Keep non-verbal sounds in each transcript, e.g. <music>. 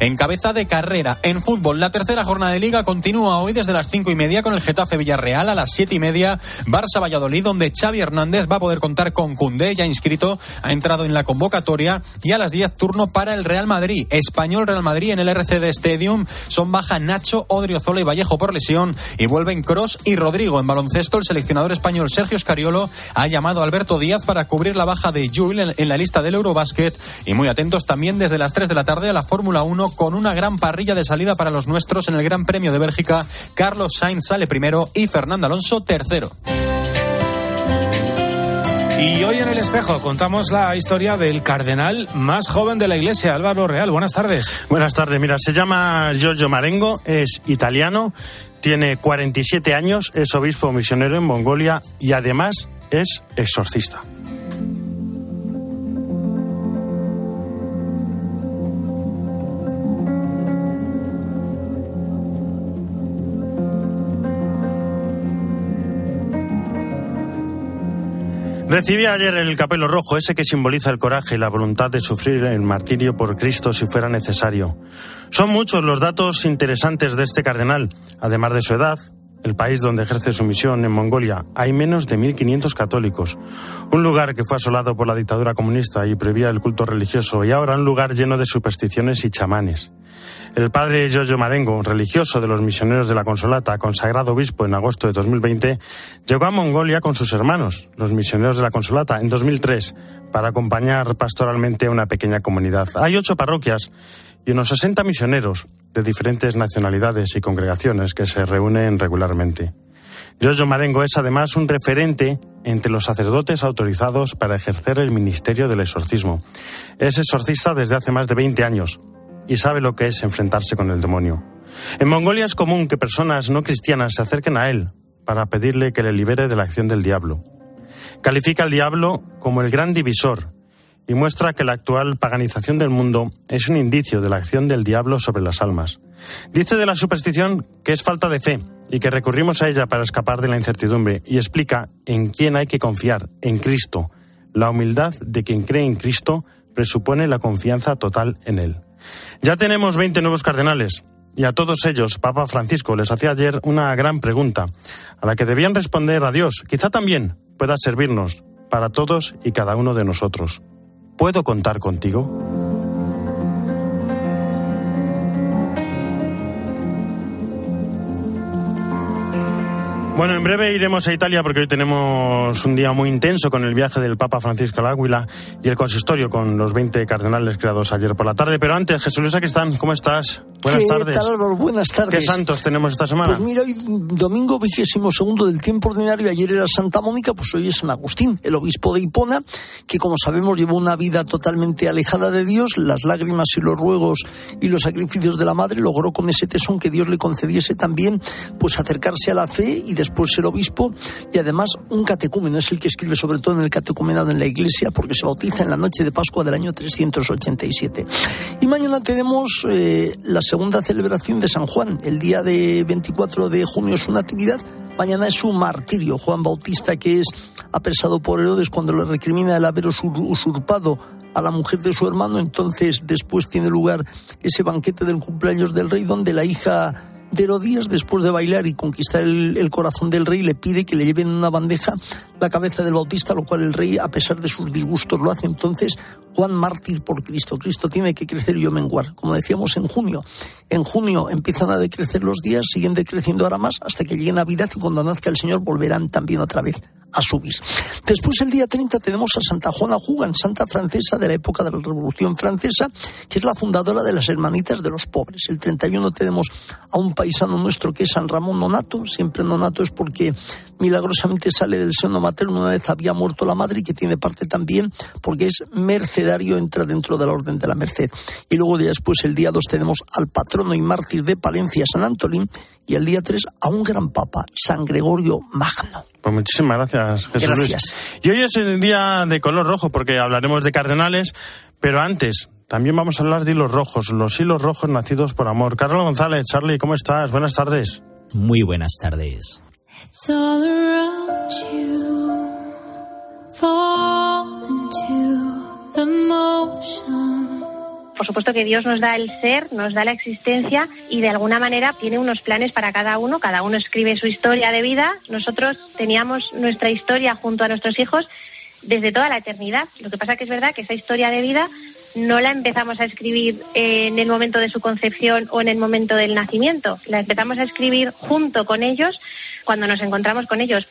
en cabeza de carrera. En fútbol, la tercera jornada de liga continúa hoy desde las cinco y media con el Getafe Villarreal a las siete y media Barça Valladolid, donde Xavi Hernández va a poder contar con Cundé, ya inscrito, ha entrado en la convocatoria y a las 10 turno para el Real Madrid. Español Real Madrid en el RCD Stadium son baja Nacho, Odriozola y Vallejo por lesión y vuelven Cross y Rodrigo. En baloncesto, el seleccionador español Sergio Scariolo ha llamado a Alberto Díaz para cubrir la baja de Jules en la lista del Eurobasket y muy atentos también desde las 3 de la tarde a la Fórmula 1 con una gran parrilla de salida para los nuestros en el Gran Premio de Bélgica. Carlos Sainz sale primero y Fernando Alonso tercero. Y hoy en el espejo contamos la historia del cardenal más joven de la iglesia, Álvaro Real. Buenas tardes. Buenas tardes. Mira, se llama Giorgio Marengo, es italiano, tiene 47 años, es obispo misionero en Mongolia y además es exorcista. Recibí ayer el capelo rojo, ese que simboliza el coraje y la voluntad de sufrir el martirio por Cristo si fuera necesario. Son muchos los datos interesantes de este cardenal, además de su edad, el país donde ejerce su misión, en Mongolia, hay menos de 1.500 católicos. Un lugar que fue asolado por la dictadura comunista y prohibía el culto religioso, y ahora un lugar lleno de supersticiones y chamanes. El padre Giorgio Marengo, religioso de los misioneros de la Consolata, consagrado obispo en agosto de 2020, llegó a Mongolia con sus hermanos, los misioneros de la Consolata, en 2003, para acompañar pastoralmente a una pequeña comunidad. Hay ocho parroquias y unos 60 misioneros de diferentes nacionalidades y congregaciones que se reúnen regularmente. Giorgio Marengo es además un referente entre los sacerdotes autorizados para ejercer el ministerio del exorcismo. Es exorcista desde hace más de 20 años y sabe lo que es enfrentarse con el demonio. En Mongolia es común que personas no cristianas se acerquen a él para pedirle que le libere de la acción del diablo. Califica al diablo como el gran divisor y muestra que la actual paganización del mundo es un indicio de la acción del diablo sobre las almas. Dice de la superstición que es falta de fe y que recurrimos a ella para escapar de la incertidumbre y explica en quién hay que confiar, en Cristo. La humildad de quien cree en Cristo presupone la confianza total en Él. Ya tenemos 20 nuevos cardenales y a todos ellos Papa Francisco les hacía ayer una gran pregunta a la que debían responder a Dios. Quizá también pueda servirnos para todos y cada uno de nosotros. ¿Puedo contar contigo? Bueno, en breve iremos a Italia porque hoy tenemos un día muy intenso con el viaje del Papa Francisco al Águila y el consistorio con los 20 cardenales creados ayer por la tarde. Pero antes, Jesús Luis, aquí están. ¿Cómo estás? Buenas ¿Qué tardes. Tal? Buenas tardes. ¿Qué santos tenemos esta semana? Pues mira, hoy domingo vigésimo segundo del tiempo ordinario, ayer era Santa Mónica, pues hoy es San Agustín, el obispo de Hipona, que como sabemos llevó una vida totalmente alejada de Dios, las lágrimas y los ruegos y los sacrificios de la madre, logró con ese tesón que Dios le concediese también, pues acercarse a la fe y después ser obispo, y además un catecúmeno, es el que escribe sobre todo en el catecumenado en la iglesia, porque se bautiza en la noche de Pascua del año 387. Y mañana tenemos eh, la segunda celebración de San Juan. El día de 24 de junio es su natividad. Mañana es su martirio. Juan Bautista, que es apresado por Herodes cuando le recrimina el haber usurpado a la mujer de su hermano. Entonces, después tiene lugar ese banquete del cumpleaños del rey, donde la hija Herodías, después de bailar y conquistar el, corazón del rey, le pide que le lleven en una bandeja la cabeza del Bautista, lo cual el rey, a pesar de sus disgustos, lo hace. Entonces, Juan mártir por Cristo. Cristo tiene que crecer y yo menguar, como decíamos en junio. En junio empiezan a decrecer los días, siguen decreciendo ahora más, hasta que llegue Navidad y cuando nazca el Señor volverán también otra vez a subir. Después, el día 30, tenemos a Santa Juana Jugan, santa francesa de la época de la Revolución Francesa, que es la fundadora de las Hermanitas de los Pobres. El 31 tenemos a un paisano nuestro que es San Ramón Nonato. Siempre Nonato es porque milagrosamente sale del seno materno. Una vez había muerto la madre y que tiene parte también porque es mercedario, entra dentro de la Orden de la Merced. Y luego, después, el día 2, tenemos al patrono y mártir de Palencia, San Antolín, y el día 3 a un gran papa, San Gregorio Magno. Pues muchísimas gracias, Jesús Gracias. Luis. Y hoy es el día de color rojo porque hablaremos de cardenales, pero antes también vamos a hablar de hilos rojos, los hilos rojos nacidos por amor. Carlos González, Charlie, ¿cómo estás? Buenas tardes. Muy buenas tardes. It's all around you. Fall into the motion. Por supuesto que Dios nos da el ser, nos da la existencia y de alguna manera tiene unos planes para cada uno. Cada uno escribe su historia de vida. Nosotros teníamos nuestra historia junto a nuestros hijos desde toda la eternidad. Lo que pasa que es verdad que esa historia de vida no la empezamos a escribir en el momento de su concepción o en el momento del nacimiento. La empezamos a escribir junto con ellos cuando nos encontramos con ellos.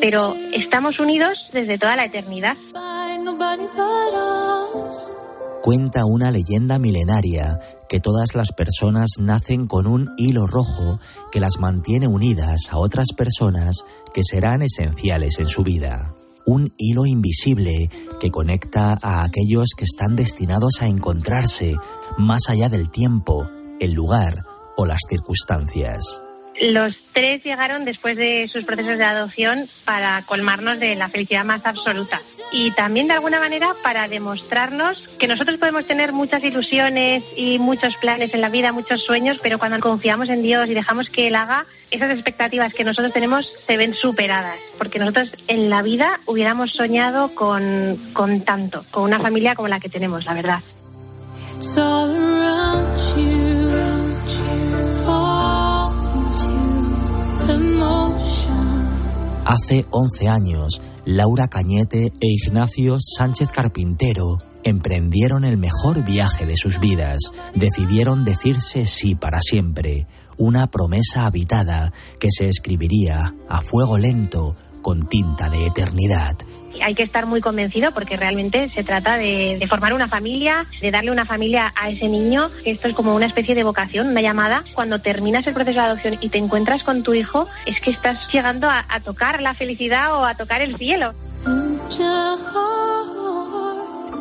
Pero estamos unidos desde toda la eternidad. Cuenta una leyenda milenaria que todas las personas nacen con un hilo rojo que las mantiene unidas a otras personas que serán esenciales en su vida. Un hilo invisible que conecta a aquellos que están destinados a encontrarse más allá del tiempo, el lugar o las circunstancias. Los tres llegaron después de sus procesos de adopción para colmarnos de la felicidad más absoluta y también de alguna manera para demostrarnos que nosotros podemos tener muchas ilusiones y muchos planes en la vida, muchos sueños, pero cuando confiamos en Dios y dejamos que Él haga, esas expectativas que nosotros tenemos se ven superadas, porque nosotros en la vida hubiéramos soñado con, con tanto, con una familia como la que tenemos, la verdad. Hace 11 años, Laura Cañete e Ignacio Sánchez Carpintero emprendieron el mejor viaje de sus vidas. Decidieron decirse sí para siempre, una promesa habitada que se escribiría a fuego lento con tinta de eternidad. Hay que estar muy convencido porque realmente se trata de, de formar una familia, de darle una familia a ese niño. Esto es como una especie de vocación, una llamada. Cuando terminas el proceso de adopción y te encuentras con tu hijo, es que estás llegando a, a tocar la felicidad o a tocar el cielo.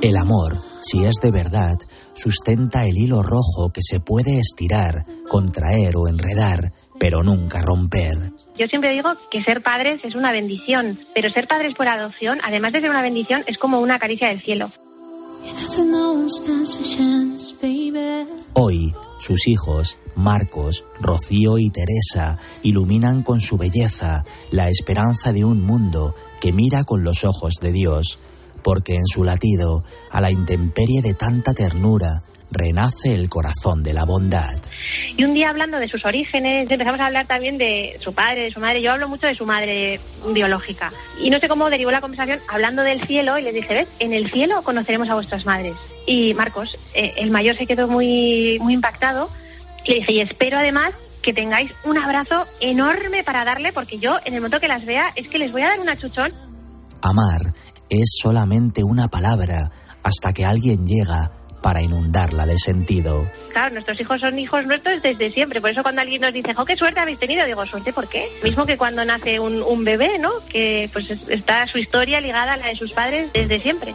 El amor, si es de verdad, sustenta el hilo rojo que se puede estirar, contraer o enredar, pero nunca romper. Yo siempre digo que ser padres es una bendición, pero ser padres por adopción, además de ser una bendición, es como una caricia del cielo. Hoy, sus hijos, Marcos, Rocío y Teresa, iluminan con su belleza la esperanza de un mundo que mira con los ojos de Dios, porque en su latido, a la intemperie de tanta ternura, renace el corazón de la bondad. Y un día hablando de sus orígenes, empezamos a hablar también de su padre, de su madre. Yo hablo mucho de su madre biológica. Y no sé cómo derivó la conversación hablando del cielo y les dije, ¿ves? En el cielo conoceremos a vuestras madres. Y Marcos, eh, el mayor, se quedó muy, muy impactado. Le dije, y espero además que tengáis un abrazo enorme para darle, porque yo en el momento que las vea es que les voy a dar un achuchón Amar es solamente una palabra hasta que alguien llega para inundarla de sentido. Claro, nuestros hijos son hijos nuestros desde siempre. Por eso cuando alguien nos dice, jo, qué suerte habéis tenido, digo, ¿suerte por qué? Mismo que cuando nace un, un bebé, ¿no? Que pues es- está su historia ligada a la de sus padres desde siempre.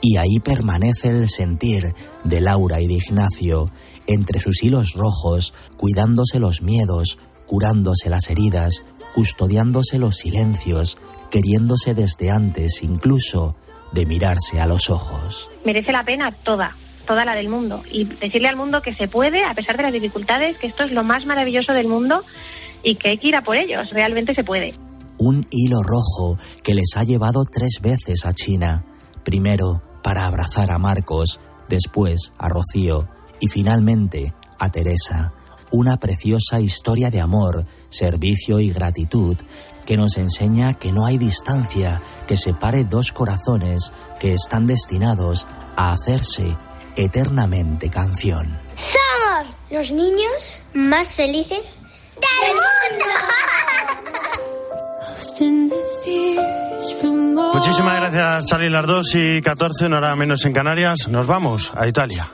Y ahí permanece el sentir de Laura y de Ignacio, entre sus hilos rojos, cuidándose los miedos, curándose las heridas, custodiándose los silencios, queriéndose desde antes incluso de mirarse a los ojos. Merece la pena toda, toda la del mundo. Y decirle al mundo que se puede, a pesar de las dificultades, que esto es lo más maravilloso del mundo y que hay que ir a por ellos. Realmente se puede. Un hilo rojo que les ha llevado tres veces a China, primero para abrazar a Marcos, después a Rocío y finalmente a Teresa. Una preciosa historia de amor, servicio y gratitud que nos enseña que no hay distancia que separe dos corazones que están destinados a hacerse eternamente canción. Somos los niños más felices del mundo. Muchísimas gracias, Charlie. Las 2 y 14, una hora menos en Canarias. Nos vamos a Italia.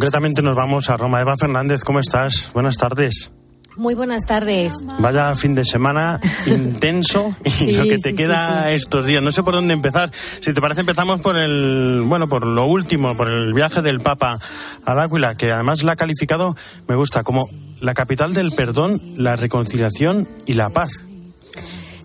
Concretamente nos vamos a Roma. Eva Fernández, ¿cómo estás? Buenas tardes. Muy buenas tardes. Vaya fin de semana intenso y <laughs> Sí, lo que te sí, queda sí. estos días. No sé por dónde empezar. Si te parece, empezamos por el, bueno, por lo último, por el viaje del Papa al Áquila, que además la ha calificado, me gusta, como la capital del perdón, la reconciliación y la paz.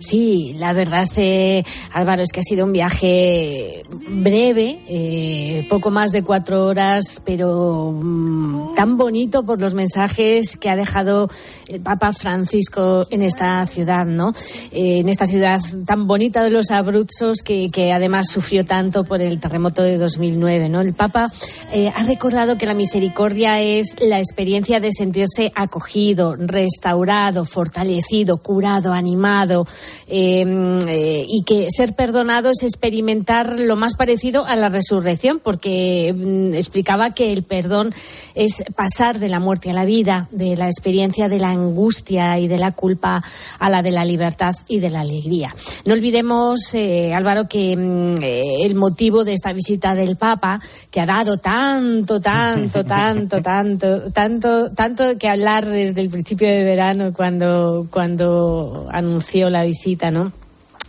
Sí, la verdad, eh, Álvaro, es que ha sido un viaje breve, eh, poco más de cuatro horas, pero mm, tan bonito por los mensajes que ha dejado el Papa Francisco en esta ciudad, ¿no? Eh, en esta ciudad tan bonita de los Abruzos que, que además sufrió tanto por el terremoto de 2009, ¿no? El Papa eh, ha recordado que la misericordia es la experiencia de sentirse acogido, restaurado, fortalecido, curado, animado, eh, eh, y que ser perdonado es experimentar lo más parecido a la resurrección, porque mm, explicaba que el perdón es pasar de la muerte a la vida, de la experiencia de la angustia y de la culpa a la de la libertad y de la alegría. No olvidemos, eh, Álvaro, que mm, eh, el motivo de esta visita del Papa, que ha dado tanto, tanto, <laughs> tanto, tanto, tanto, tanto que hablar desde el principio de verano cuando, cuando anunció la visita, ¿no?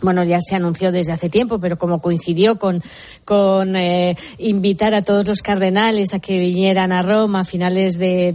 Bueno, ya se anunció desde hace tiempo, pero como coincidió con, con eh, invitar a todos los cardenales a que vinieran a Roma a finales de,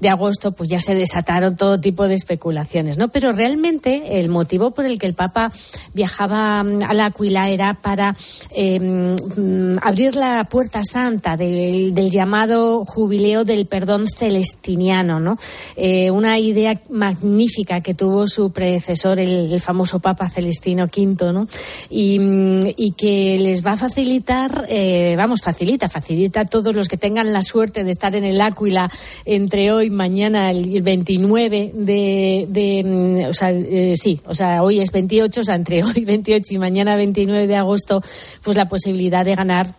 de, agosto, pues ya se desataron todo tipo de especulaciones, ¿no? Pero realmente el motivo por el que el Papa viajaba mm, a la Aquila era para eh, mm, abrir la puerta santa del, del llamado jubileo del perdón celestiniano, ¿no? Eh, una idea magnífica que tuvo su predecesor, el, famoso Papa Celestino V, ¿no? Y, mm, y que les va a facilitar, eh, vamos, facilita, facilita a todos los que tengan la suerte de estar en el Áquila entre hoy, mañana, el 29 de, de mm, o sea, eh, sí, o sea, hoy es 28, o sea, entre <laughs> hoy 28 y mañana 29 de agosto, pues la posibilidad de ganar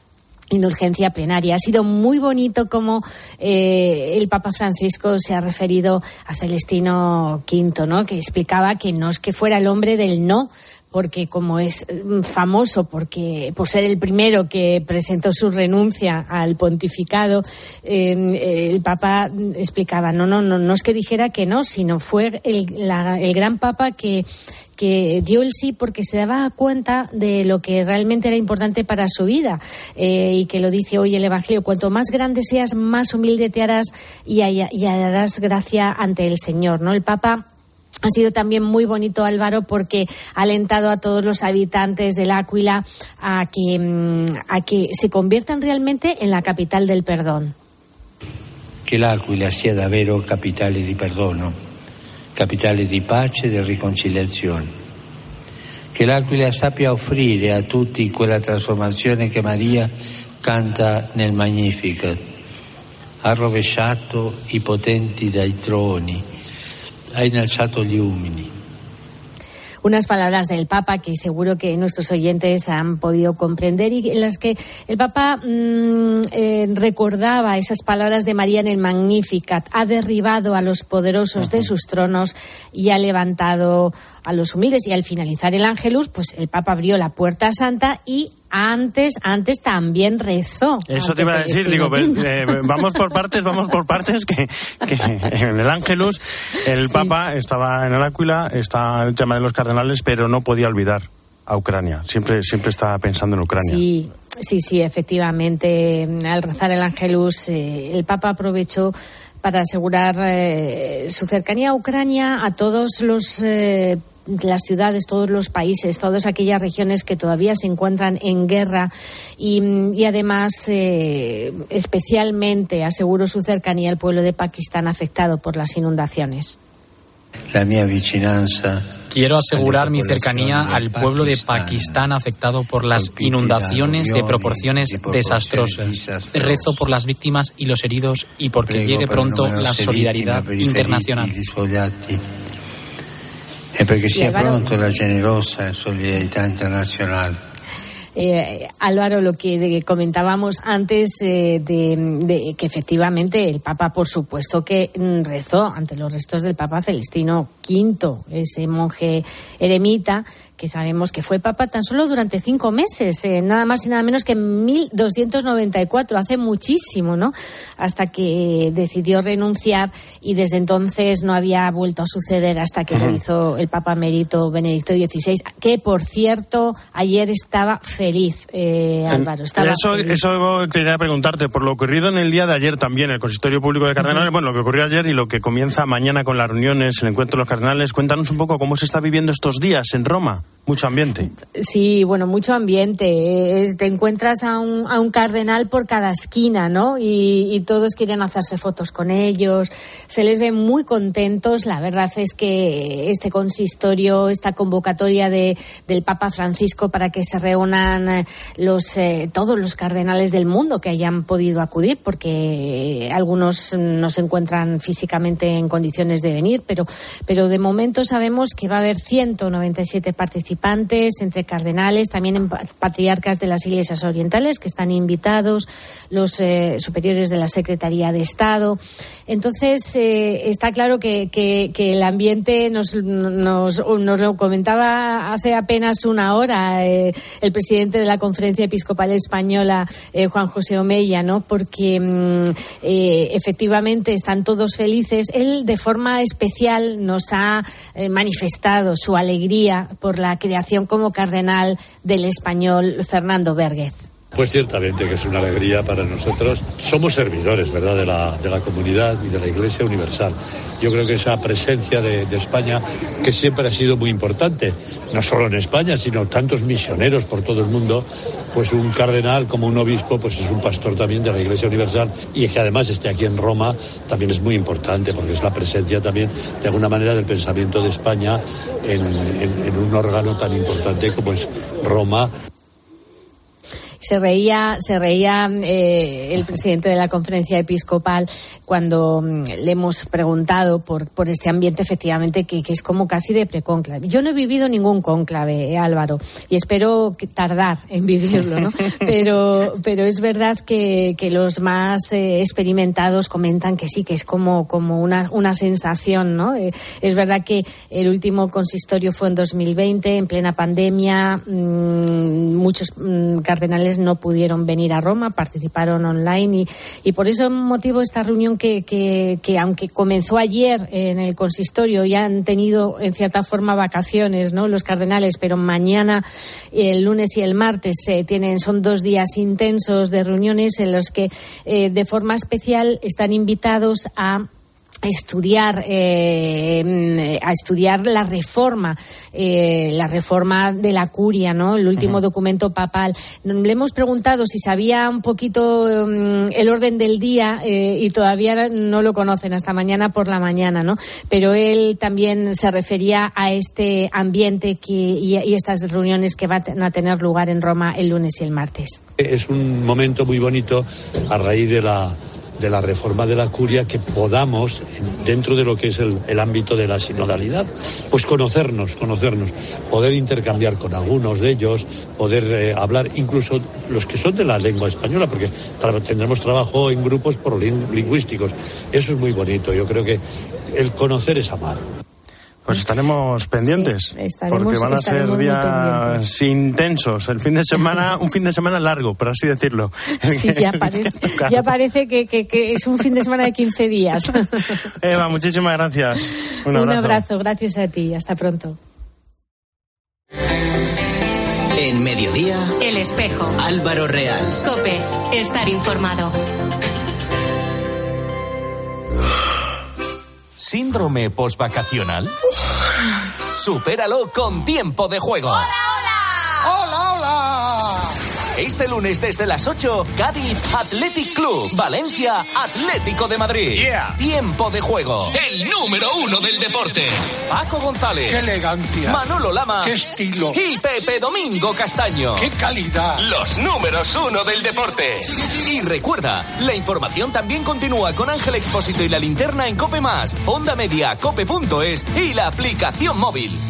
indulgencia plenaria. Ha sido muy bonito como eh, el Papa Francisco se ha referido a Celestino V, ¿no? que explicaba que no es que fuera el hombre del no, porque como es mm, famoso porque por ser el primero que presentó su renuncia al pontificado, eh, el Papa explicaba no, no, no, no es que dijera que no, sino fue el, la- el gran Papa que que dio el sí porque se daba cuenta de lo que realmente era importante para su vida eh, y que lo dice hoy el Evangelio. Cuanto más grande seas, más humilde te harás y, y harás gracia ante el Señor. ¿no? El Papa ha sido también muy bonito, Álvaro, porque ha alentado a todos los habitantes del Áquila a que, mm, a que se conviertan realmente en la capital del perdón. che l'Aquila sia davvero capitale di perdono, capitale di pace e di riconciliazione. Che l'Aquila sappia offrire a tutti quella trasformazione che Maria canta nel Magnificat. Ha rovesciato i potenti dai troni, ha innalzato gli umili. Unas palabras del Papa que seguro que nuestros oyentes han podido comprender y en las que el Papa mm, eh, recordaba esas palabras de María en el Magnificat. Ha derribado a los poderosos de sus tronos y ha levantado a los humildes. Y al finalizar el Ángelus, pues el Papa abrió la puerta santa y antes, antes también rezó. Eso te iba a decir, digo, eh, vamos por partes, vamos por partes, que, que en el Ángelus el Papa estaba en el Áquila, está el tema de los cardenales, pero no podía olvidar a Ucrania. Siempre, siempre estaba pensando en Ucrania. Sí, sí, sí, efectivamente. Al rezar el Ángelus, eh, el Papa aprovechó para asegurar eh, su cercanía a Ucrania, a todos los. eh, las ciudades, todos los países, todas aquellas regiones que todavía se encuentran en guerra y, y además eh, especialmente aseguró su cercanía al pueblo de Pakistán afectado por las inundaciones. La mia vicinanza Quiero asegurar mi cercanía al pueblo de Pakistán afectado por las inundaciones da de proporciones desastrosas. Rezo por las víctimas y los heridos y porque llegue pronto la solidaridad internacional. E perché sia Álvaro. pronto la generosa solidarietà internazionale. Eh, Álvaro, lo que de- comentábamos antes eh, de, de que efectivamente el Papa, por supuesto, que rezó ante los restos del Papa Celestino V, ese monje eremita que sabemos que fue papa tan solo durante cinco meses, eh, nada más y nada menos que en 1294, hace muchísimo, ¿no? Hasta que decidió renunciar y desde entonces no había vuelto a suceder hasta que lo hizo el Papa Emérito Benedicto XVI, que por cierto ayer estaba feliz, eh, Álvaro, estaba eso, feliz. eso quería preguntarte, por lo ocurrido en el día de ayer también, el Consistorio Público de Cardenales, bueno, lo que ocurrió ayer y lo que comienza mañana con las reuniones, el encuentro de los cardenales, cuéntanos un poco cómo se está viviendo estos días en Roma. Mucho ambiente. Sí, bueno, mucho ambiente. Eh, Te encuentras a un, a un cardenal por cada esquina, ¿no? Y, todos quieren hacerse fotos con ellos. Se les ve muy contentos. La verdad es que este consistorio, esta convocatoria de, del Papa Francisco para que se reúnan eh, los, eh, todos los cardenales del mundo que hayan podido acudir, porque algunos no se encuentran físicamente en condiciones de venir, pero, pero de momento sabemos que va a haber 197 participantes entre cardenales, también en pa- patriarcas de las iglesias orientales que están invitados, los eh, superiores de la Secretaría de Estado. Entonces, eh, está claro que, que- que el ambiente nos, nos, nos lo comentaba hace apenas una hora eh, el presidente de la Conferencia Episcopal Española, eh, Juan José Omeya, ¿no? Porque mm, efectivamente están todos felices. Él, de forma especial, nos ha manifestado su alegría por la creación como cardenal del español Fernando Vérguez. Pues ciertamente que es una alegría para nosotros. Somos servidores, ¿verdad?, de la, de la comunidad y de la Iglesia Universal. Yo creo que esa presencia de, España, que siempre ha sido muy importante, no solo en España, sino tantos misioneros por todo el mundo, pues un cardenal como un obispo, pues es un pastor también de la Iglesia Universal y que además esté aquí en Roma también es muy importante porque es la presencia también, de alguna manera, del pensamiento de España en un órgano tan importante como es Roma Se reía, se reía eh, el presidente de la conferencia episcopal cuando mm, le hemos preguntado por, por este ambiente, efectivamente, que, que es como casi de precónclave. Yo no he vivido ningún cónclave, eh, Álvaro, y espero que tardar en vivirlo, ¿no? <laughs> Pero, pero es verdad que, que los más eh, experimentados comentan que sí, que es como, como una, una sensación, ¿no? Es verdad que el último consistorio fue en 2020, en plena pandemia. mm, muchos mm, cardenales no pudieron venir a Roma, participaron online y, y por ese motivo esta reunión que, que, que aunque comenzó ayer en el consistorio ya han tenido en cierta forma vacaciones, ¿no? Los cardenales, pero mañana, el lunes y el martes tienen son dos días intensos de reuniones en los que eh, de forma especial están invitados a estudiar eh, a estudiar la reforma eh, la reforma de la curia no el último documento papal. Le hemos preguntado si sabía un poquito mm, el orden del día eh, y todavía no lo conocen hasta mañana por la mañana no pero él también se refería a este ambiente que, y, y estas reuniones que van a tener lugar en Roma el lunes y el martes. Es un momento muy bonito a raíz de la, de la reforma de la curia que podamos, en- dentro de lo que es el, el ámbito de la sinodalidad, pues conocernos, conocernos, poder intercambiar con algunos de ellos, poder eh, hablar, incluso los que son de la lengua española, porque tendremos trabajo en grupos por lin- lingüísticos. Eso es muy bonito. Yo creo que el conocer es amar. Pues estaremos pendientes. estaremos- porque van a ser días intensos. El fin de semana, <laughs> un fin de semana largo, por así decirlo. Sí, ya <laughs> parece, ya parece que, que- que es un fin de semana de 15 días. <laughs> Eva, muchísimas gracias. Un Un abrazo. abrazo, gracias a ti. Hasta pronto. En mediodía, El espejo. Álvaro Real. Cope. Estar informado. ¿Síndrome postvacacional? Supéralo con tiempo de juego. ¡Hola, hola! Este lunes desde las 8, Cádiz Athletic Club, Valencia Atlético de Madrid. Tiempo de juego. El número uno del deporte. Paco González. ¡Qué elegancia! Manolo Lama. ¡Qué estilo! Y Pepe Domingo Castaño. ¡Qué calidad! Los números uno del deporte. Y recuerda, la información también continúa con Ángel Expósito y la linterna en Cope Más, Onda Media, Cope.es y la aplicación móvil.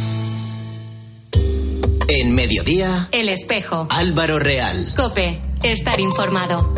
En mediodía, El espejo. Álvaro Real. Cope. Estar informado.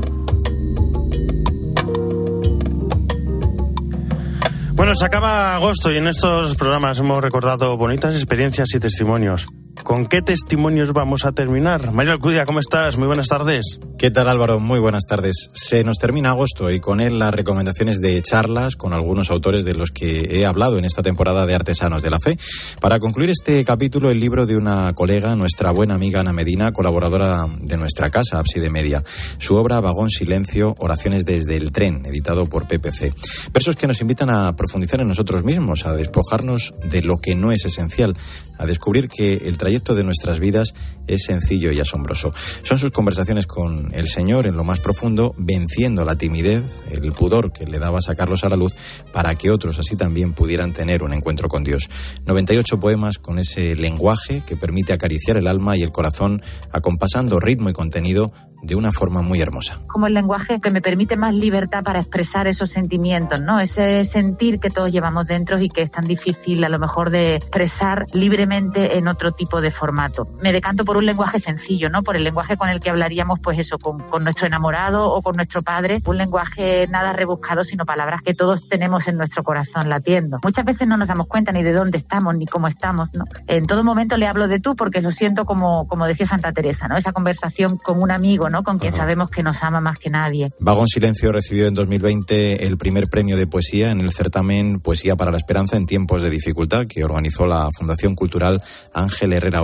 Bueno, se acaba agosto y en estos programas hemos recordado bonitas experiencias y testimonios. ¿Con qué testimonios vamos a terminar? Mario Alcudia, ¿cómo estás? Muy buenas tardes. ¿Qué tal Álvaro? Muy buenas tardes. Se nos termina agosto y con él las recomendaciones de charlas con algunos autores de los que he hablado en esta temporada de Artesanos de la Fe. Para concluir este capítulo, el libro de una colega, nuestra buena amiga Ana Medina, colaboradora de nuestra casa, Abside Media. Su obra Vagón Silencio, Oraciones desde el tren, editado por PPC. Versos que nos invitan a profundizar en nosotros mismos, a despojarnos de lo que no es esencial, a descubrir que el trayecto de nuestras vidas es sencillo y asombroso. Son sus conversaciones con el Señor en lo más profundo, venciendo la timidez, el pudor que le daba sacarlos a la luz, para que otros así también pudieran tener un encuentro con Dios. 98 poemas con ese lenguaje que permite acariciar el alma y el corazón, acompasando ritmo y contenido de una forma muy hermosa. Como el lenguaje que me permite más libertad para expresar esos sentimientos, ¿no? Ese sentir que todos llevamos dentro y que es tan difícil a lo mejor de expresar libremente en otro tipo de formato. Me decanto por un lenguaje sencillo, ¿no? Por el lenguaje con el que hablaríamos, pues eso, con, con nuestro enamorado o con nuestro padre. Un lenguaje nada rebuscado, sino palabras que todos tenemos en nuestro corazón latiendo. Muchas veces no nos damos cuenta ni de dónde estamos ni cómo estamos, ¿no? En todo momento le hablo de tú porque lo siento como, como decía Santa Teresa, ¿no? Esa conversación con un amigo, ¿no? Con quien sabemos que nos ama más que nadie. Vagón Silencio recibió en 2020 el primer premio de poesía en el certamen Poesía para la Esperanza en tiempos de dificultad que organizó la Fundación Cultural Ángel Herrera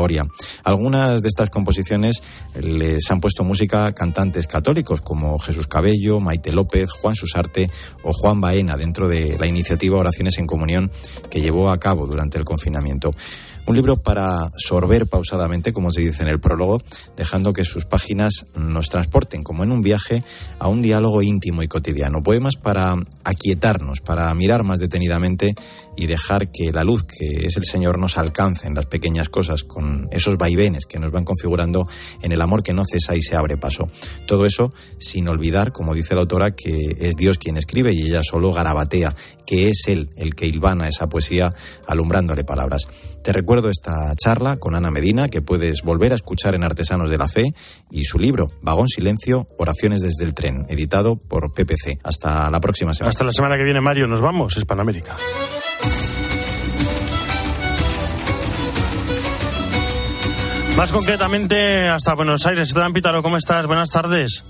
Algunas de estas composiciones les han puesto música cantantes católicos como Jesús Cabello, Maite López, Juan Susarte o Juan Baena dentro de la iniciativa Oraciones en Comunión que llevó a cabo durante el confinamiento. Un libro para sorber pausadamente, como se dice en el prólogo, dejando que sus páginas nos transporten, como en un viaje, a un diálogo íntimo y cotidiano. Poemas para aquietarnos, para mirar más detenidamente y dejar que la luz que es el Señor nos alcance en las pequeñas cosas, con esos vaivenes que nos van configurando en el amor que no cesa y se abre paso. Todo eso sin olvidar, como dice la autora, que es Dios quien escribe y ella solo garabatea, que es Él el que hilvana esa poesía alumbrándole palabras. Te recuerdo esta charla con Ana Medina, que puedes volver a escuchar en Artesanos de la Fe, y su libro, Vagón Silencio, Oraciones desde el Tren, editado por PPC. Hasta la próxima semana. Hasta la semana que viene, Mario. Nos vamos. Es Panamérica. Más concretamente, hasta Buenos Aires. Esteban Pítaro, ¿cómo estás? Buenas tardes.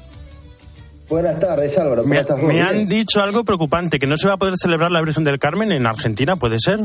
Buenas tardes, Álvaro. ¿Cómo Me, estás? me han dicho algo preocupante, que no se va a poder celebrar la Virgen del Carmen en Argentina, ¿puede ser?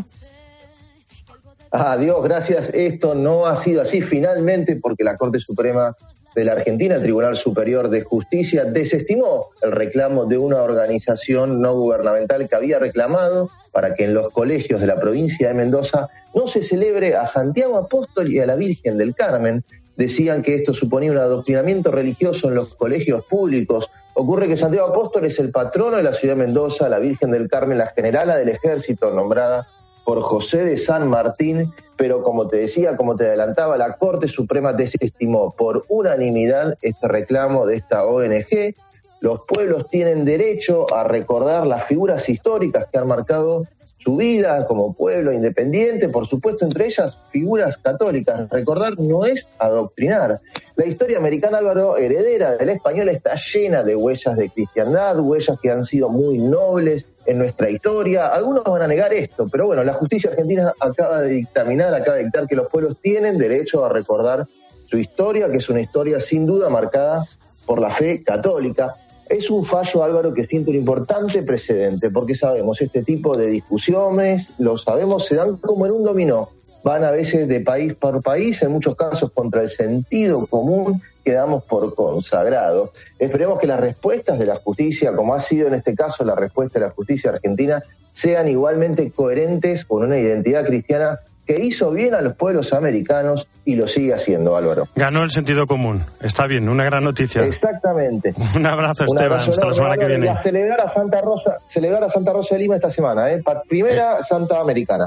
Ah, Dios, gracias. Esto no ha sido así finalmente porque la Corte Suprema de la Argentina, el Tribunal Superior de Justicia, desestimó el reclamo de una organización no gubernamental que había reclamado para que en los colegios de la provincia de Mendoza no se celebre a Santiago Apóstol y a la Virgen del Carmen. Decían que esto suponía un adoctrinamiento religioso en los colegios públicos. Ocurre que Santiago Apóstol es el patrono de la ciudad de Mendoza, la Virgen del Carmen, la generala del ejército nombrada por José de San Martín, pero como te decía, como te adelantaba, la Corte Suprema desestimó por unanimidad este reclamo de esta ONG. Los pueblos tienen derecho a recordar las figuras históricas que han marcado su vida como pueblo independiente, por supuesto, entre ellas figuras católicas. Recordar no es adoctrinar. La historia americana, Álvaro, heredera del español, está llena de huellas de cristiandad, huellas que han sido muy nobles en nuestra historia. Algunos van a negar esto, pero bueno, la justicia argentina acaba de dictaminar, acaba de dictar que los pueblos tienen derecho a recordar su historia, que es una historia sin duda marcada por la fe católica. Es un fallo, Álvaro, que siente un importante precedente, porque sabemos, este tipo de discusiones, lo sabemos, se dan como en un dominó. Van a veces de país por país, en muchos casos contra el sentido común que damos por consagrado. Esperemos que las respuestas de la justicia, como ha sido en este caso la respuesta de la justicia argentina, sean igualmente coherentes con una identidad cristiana que hizo bien a los pueblos americanos y lo sigue haciendo, Álvaro. Ganó el sentido común. Está bien, una gran noticia. Exactamente. <laughs> Un abrazo, Un Esteban. abrazo Hasta la semana que viene. a celebrar a Santa Rosa, celebrar a Santa Rosa de Lima esta semana, ¿eh? Primera Santa Americana.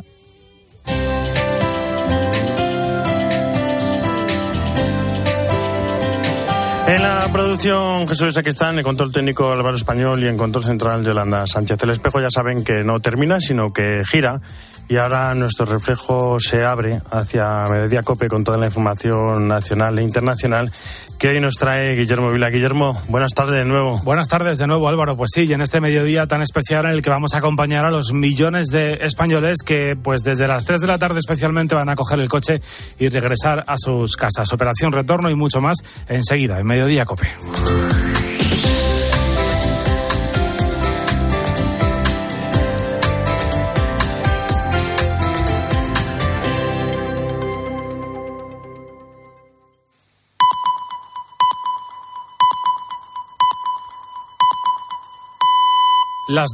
En la producción Jesús está en el control técnico Álvaro Español y en control central Yolanda Sánchez. El espejo ya saben que no termina, sino que gira y ahora nuestro reflejo se abre hacia Mediodía Cope con toda la información nacional e internacional que hoy nos trae Guillermo Vila. Guillermo, buenas tardes de nuevo. Buenas tardes de nuevo, Álvaro. Pues sí, y en este mediodía tan especial en el que vamos a acompañar a los millones de españoles que, pues desde las 3 de la tarde especialmente, van a coger el coche y regresar a sus casas. Operación Retorno y mucho más enseguida, en Mediodía Cope.